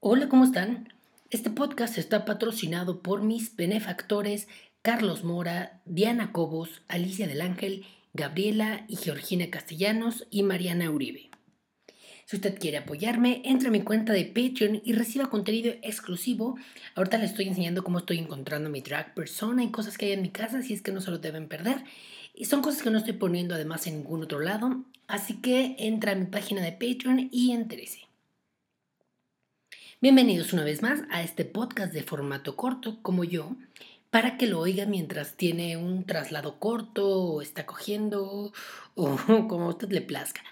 Hola, ¿cómo están? Este podcast está patrocinado por mis benefactores Carlos Mora, Diana Cobos, Alicia del Ángel, Gabriela y Georgina Castellanos y Mariana Uribe. Si usted quiere apoyarme, entre a mi cuenta de Patreon y reciba contenido exclusivo. Ahorita les estoy enseñando cómo estoy encontrando mi drag persona y cosas que hay en mi casa, si es que no se lo deben perder. Y son cosas que no estoy poniendo además en ningún otro lado. Así que entra a mi página de Patreon y entérese. Bienvenidos una vez más a este podcast de formato corto como yo, para que lo oiga mientras tiene un traslado corto o está cogiendo o como a usted le plazca.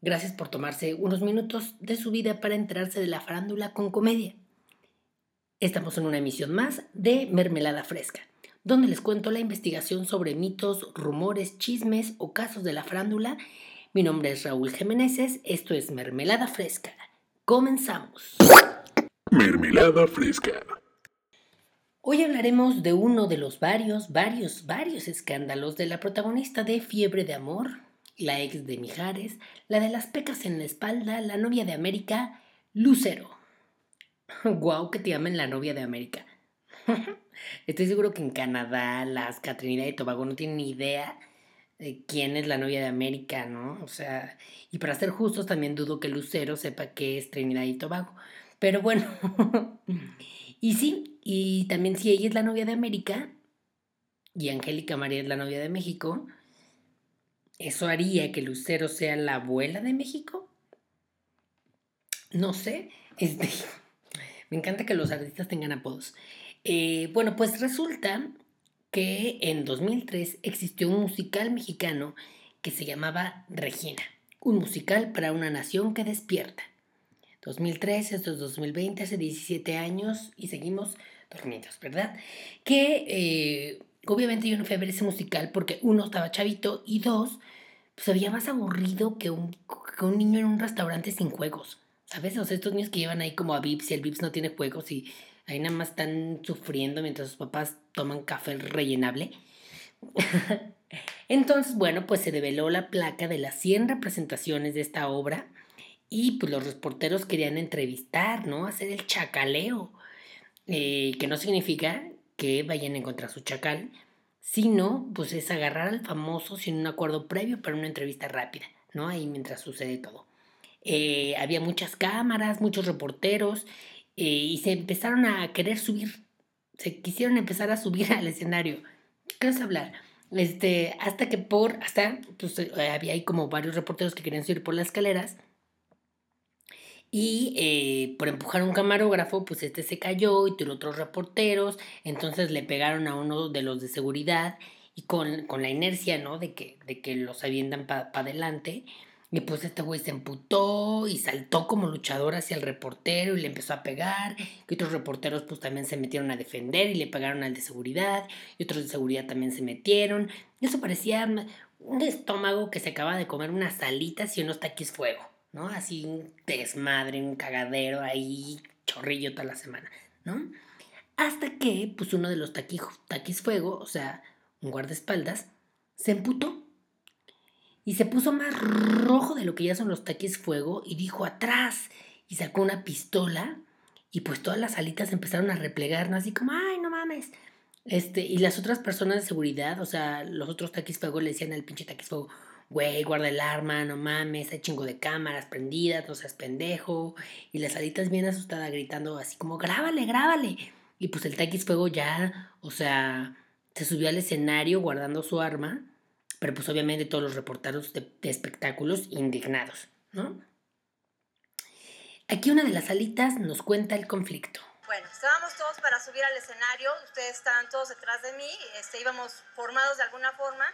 Gracias por tomarse unos minutos de su vida para enterarse de la farándula con comedia. Estamos en una emisión más de Mermelada Fresca, donde les cuento la investigación sobre mitos, rumores, chismes o casos de la farándula. Mi nombre es Raúl Jiménez, esto es Mermelada Fresca. Comenzamos. Mermelada fresca. Hoy hablaremos de uno de los varios, varios, varios escándalos de la protagonista de Fiebre de Amor, la ex de Mijares, la de las pecas en la espalda, la novia de América, Lucero. Guau, que te llamen la novia de América. Estoy seguro que en Canadá, las Trinidad y Tobago no tienen ni idea quién es la novia de América, ¿no? O sea, y para ser justos también dudo que Lucero sepa qué es Trinidad y Tobago. Pero bueno, y sí, y también si ella es la novia de América y Angélica María es la novia de México, ¿eso haría que Lucero sea la abuela de México? No sé, este, me encanta que los artistas tengan apodos. Eh, bueno, pues resulta que en 2003 existió un musical mexicano que se llamaba Regina, un musical para una nación que despierta. 2003, esto es 2020, hace 17 años y seguimos dormidos, ¿verdad? Que eh, obviamente yo no fui a ver ese musical porque uno estaba chavito y dos, pues había más aburrido que un, que un niño en un restaurante sin juegos, ¿sabes? O sea, estos niños que llevan ahí como a Vips y el Vips no tiene juegos y Ahí nada más están sufriendo mientras sus papás toman café rellenable. Entonces, bueno, pues se develó la placa de las 100 representaciones de esta obra y pues los reporteros querían entrevistar, ¿no? Hacer el chacaleo, eh, que no significa que vayan a encontrar su chacal, sino pues es agarrar al famoso sin un acuerdo previo para una entrevista rápida, ¿no? Ahí mientras sucede todo. Eh, había muchas cámaras, muchos reporteros eh, y se empezaron a querer subir, se quisieron empezar a subir al escenario. ¿Qué vas hablar? Este, hasta que por, hasta, pues eh, había ahí como varios reporteros que querían subir por las escaleras. Y eh, por empujar un camarógrafo, pues este se cayó y tuvo otros reporteros. Entonces le pegaron a uno de los de seguridad y con, con la inercia, ¿no? De que, de que los avientan para adelante y pues este güey se emputó y saltó como luchador hacia el reportero y le empezó a pegar. Y otros reporteros pues también se metieron a defender y le pegaron al de seguridad. Y otros de seguridad también se metieron. Y eso parecía un estómago que se acaba de comer unas salitas y unos taquis fuego, ¿no? Así un desmadre, un cagadero ahí, chorrillo toda la semana, ¿no? Hasta que pues uno de los taquis, taquis fuego, o sea, un guardaespaldas, se emputó y se puso más rojo de lo que ya son los taquis fuego y dijo atrás y sacó una pistola y pues todas las alitas empezaron a replegar, ¿no? Así como, ay, no mames. Este, y las otras personas de seguridad, o sea, los otros taquis fuego le decían al pinche taquis fuego, güey, guarda el arma, no mames, hay chingo de cámaras prendidas, no seas pendejo. Y las alitas bien asustadas gritando así como, grábale, grábale. Y pues el taquis fuego ya, o sea, se subió al escenario guardando su arma pero pues obviamente todos los reporteros de, espectáculos indignados, ¿no? Aquí una de las salitas nos cuenta el conflicto. Bueno, estábamos todos para subir al escenario, ustedes estaban todos detrás de mí, este, íbamos formados de alguna forma,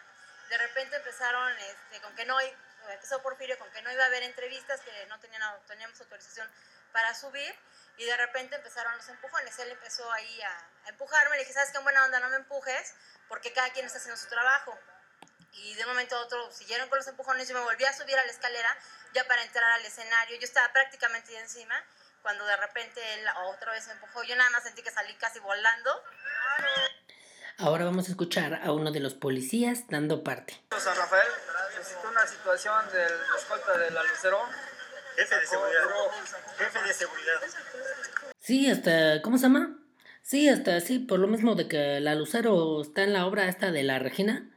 de repente empezaron este, con que no, empezó Porfirio con que no iba a haber entrevistas, que no tenían, teníamos autorización para subir, y de repente empezaron los empujones, él empezó ahí a, a empujarme, le dije, ¿sabes qué buena onda? No me empujes, porque cada quien está haciendo su trabajo y de un momento a otro siguieron con los empujones, yo me volví a subir a la escalera ya para entrar al escenario, yo estaba prácticamente encima, cuando de repente él otra vez me empujó, yo nada más sentí que salí casi volando. Ahora vamos a escuchar a uno de los policías dando parte. San Rafael, necesito una situación del escolta de la Lucero. Jefe de seguridad. Jefe de seguridad. Sí, hasta, ¿cómo se llama? Sí, hasta, sí, por lo mismo de que la Lucero está en la obra esta de la Regina.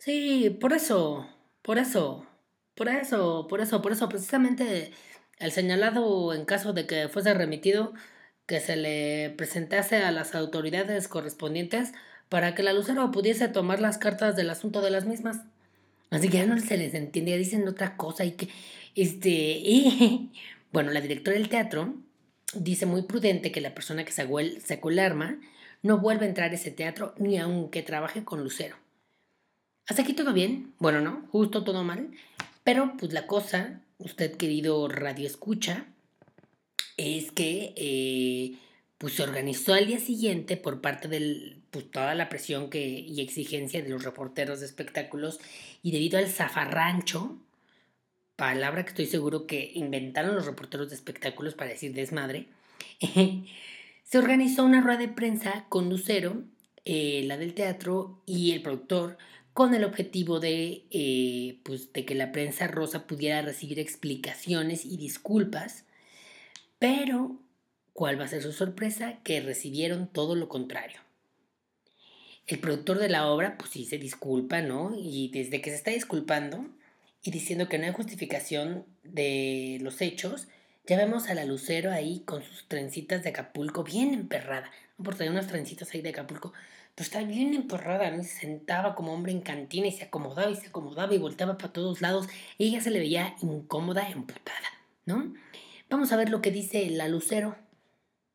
Sí, por eso, por eso, por eso, por eso, por eso, precisamente el señalado en caso de que fuese remitido, que se le presentase a las autoridades correspondientes para que la Lucero pudiese tomar las cartas del asunto de las mismas. Así que ya no se les entiende, dicen otra cosa y que, este, y, bueno, la directora del teatro dice muy prudente que la persona que sacó el, sacó el arma no vuelve a entrar a ese teatro ni aunque trabaje con Lucero. Hasta aquí todo bien, bueno, no, justo todo mal, pero pues la cosa, usted querido radio escucha, es que eh, pues se organizó al día siguiente por parte de pues, toda la presión que, y exigencia de los reporteros de espectáculos y debido al zafarrancho, palabra que estoy seguro que inventaron los reporteros de espectáculos para decir desmadre, se organizó una rueda de prensa con Lucero, eh, la del teatro y el productor, con el objetivo de, eh, pues, de que la prensa rosa pudiera recibir explicaciones y disculpas, pero ¿cuál va a ser su sorpresa? Que recibieron todo lo contrario. El productor de la obra, pues sí se disculpa, ¿no? Y desde que se está disculpando y diciendo que no hay justificación de los hechos, ya vemos a la Lucero ahí con sus trencitas de Acapulco bien emperrada. Por tener unas trencitas ahí de Acapulco, pero está bien emperrada, ¿no? se sentaba como hombre en cantina y se acomodaba y se acomodaba y volteaba para todos lados. Y ella se le veía incómoda, emputada, ¿no? Vamos a ver lo que dice la Lucero.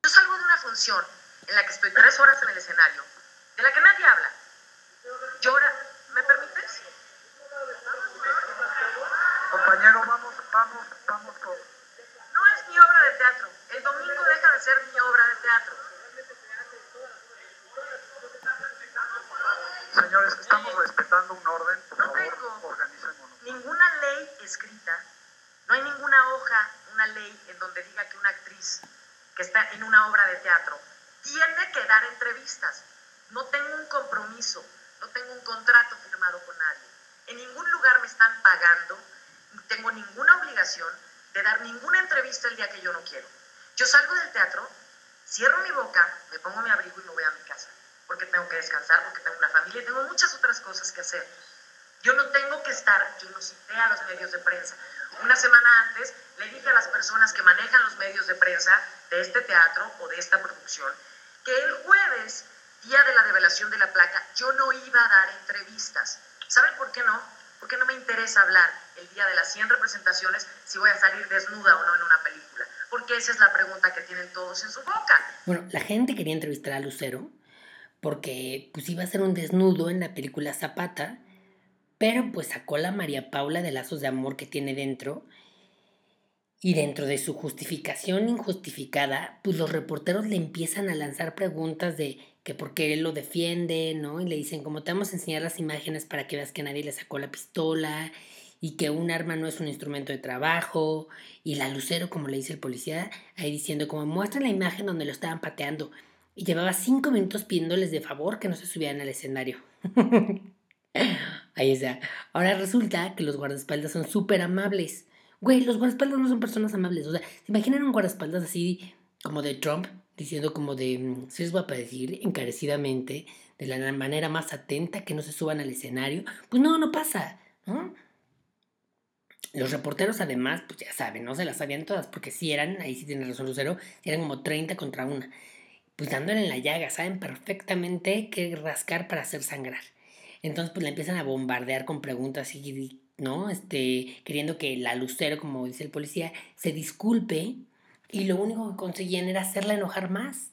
Yo salgo de una función en la que estoy tres horas en el escenario, de la que nadie habla. Llora. ¿Me permites? Compañero, vamos, vamos, vamos todos. No es mi obra de teatro. El domingo deja de ser mi obra de teatro. Señores, estamos respetando un orden. Por No favor, tengo organicémonos. ninguna ley escrita, no hay ninguna hoja, una ley en donde diga que una actriz que está en una obra de teatro tiene que dar entrevistas. No tengo un compromiso, no tengo un contrato firmado con nadie. En ningún lugar me están pagando, tengo ninguna obligación de dar ninguna entrevista el día que yo no quiero. Yo salgo del teatro, cierro mi boca, me pongo mi abrigo y me voy a mi casa, porque tengo que descansar, porque tengo una familia y tengo muchas otras cosas que hacer. Yo no tengo que estar, yo no cité a los medios de prensa. Una semana antes le dije a las personas que manejan los medios de prensa de este teatro o de esta producción que el jueves, día de la revelación de la placa, yo no iba a dar entrevistas. ¿Saben por qué no? Porque no me interesa hablar el día de las 100 representaciones si voy a salir desnuda o no en una película. Porque esa es la pregunta que tienen todos en su boca. Bueno, la gente quería entrevistar a Lucero porque pues iba a ser un desnudo en la película Zapata, pero pues sacó la María Paula de lazos de amor que tiene dentro y dentro de su justificación injustificada, pues los reporteros le empiezan a lanzar preguntas de que por qué él lo defiende, ¿no? Y le dicen, como te vamos a enseñar las imágenes para que veas que nadie le sacó la pistola y que un arma no es un instrumento de trabajo. Y la Lucero, como le dice el policía, ahí diciendo, como muestra la imagen donde lo estaban pateando. Y llevaba cinco minutos pidiéndoles de favor que no se subieran al escenario. Ahí está. Ahora resulta que los guardaespaldas son súper amables. Güey, los guardaespaldas no son personas amables. O sea, ¿se imaginan un guardaespaldas así como de Trump? Diciendo como de, mm, si les voy a decir encarecidamente, de la manera más atenta, que no se suban al escenario. Pues no, no pasa. Los reporteros además, pues ya saben, no se las sabían todas, porque si eran, ahí sí tiene razón Lucero, eran como 30 contra una. Pues dándole en la llaga, saben perfectamente qué rascar para hacer sangrar. Entonces, pues la empiezan a bombardear con preguntas y, ¿no? Este, queriendo que la Lucero, como dice el policía, se disculpe. Y lo único que conseguían era hacerla enojar más.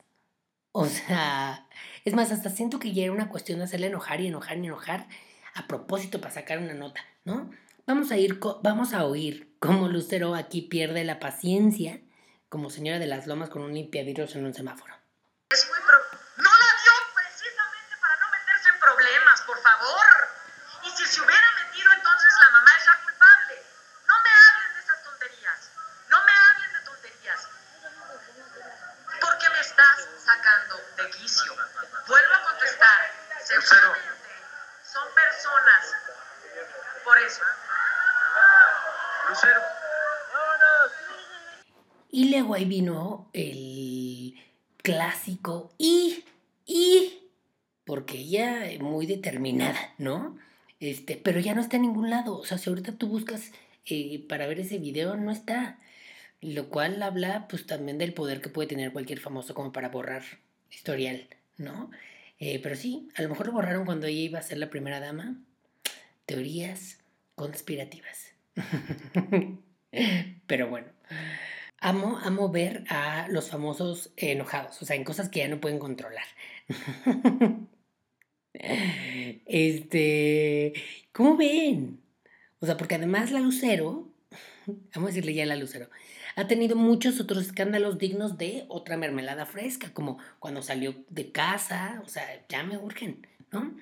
O sea, es más, hasta siento que ya era una cuestión de hacerla enojar y enojar y enojar a propósito para sacar una nota, ¿no? Vamos a ir, vamos a oír cómo Lucero aquí pierde la paciencia como señora de las lomas con un limpiavidrios en un semáforo. Es muy pro- No la dio precisamente para no meterse en problemas, por favor. Y si se hubiera metido, entonces la mamá es la culpable. No me hablen de esas tonterías. No me hablen de tonterías. Porque me estás sacando de quicio. Vuelvo a contestar. Seguramente son personas. Por eso. Lucero, Y luego ahí vino el, clásico y, y, porque ella es muy determinada, ¿no? Este, pero ya no está en ningún lado. O sea, si ahorita tú buscas eh, para ver ese video, no está. Lo cual habla pues también del poder que puede tener cualquier famoso como para borrar historial, ¿no? Eh, pero sí, a lo mejor lo borraron cuando ella iba a ser la primera dama. Teorías conspirativas. pero bueno. Amo, amo ver a los famosos enojados, o sea, en cosas que ya no pueden controlar. este, ¿cómo ven? O sea, porque además la Lucero, vamos a decirle ya la Lucero, ha tenido muchos otros escándalos dignos de otra mermelada fresca, como cuando salió de casa, o sea, ya me urgen, ¿no?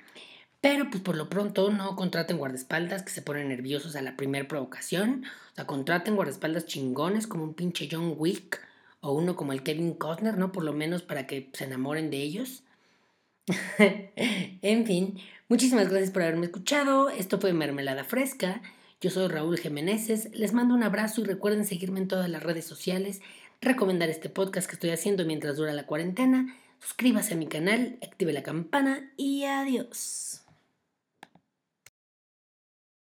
Pero pues por lo pronto no contraten guardaespaldas que se ponen nerviosos a la primera provocación, o sea, contraten guardaespaldas chingones como un pinche John Wick o uno como el Kevin Costner, ¿no? Por lo menos para que se enamoren de ellos. en fin, muchísimas gracias por haberme escuchado. Esto fue Mermelada Fresca. Yo soy Raúl Jiménez, les mando un abrazo y recuerden seguirme en todas las redes sociales, recomendar este podcast que estoy haciendo mientras dura la cuarentena, suscríbase a mi canal, active la campana y adiós.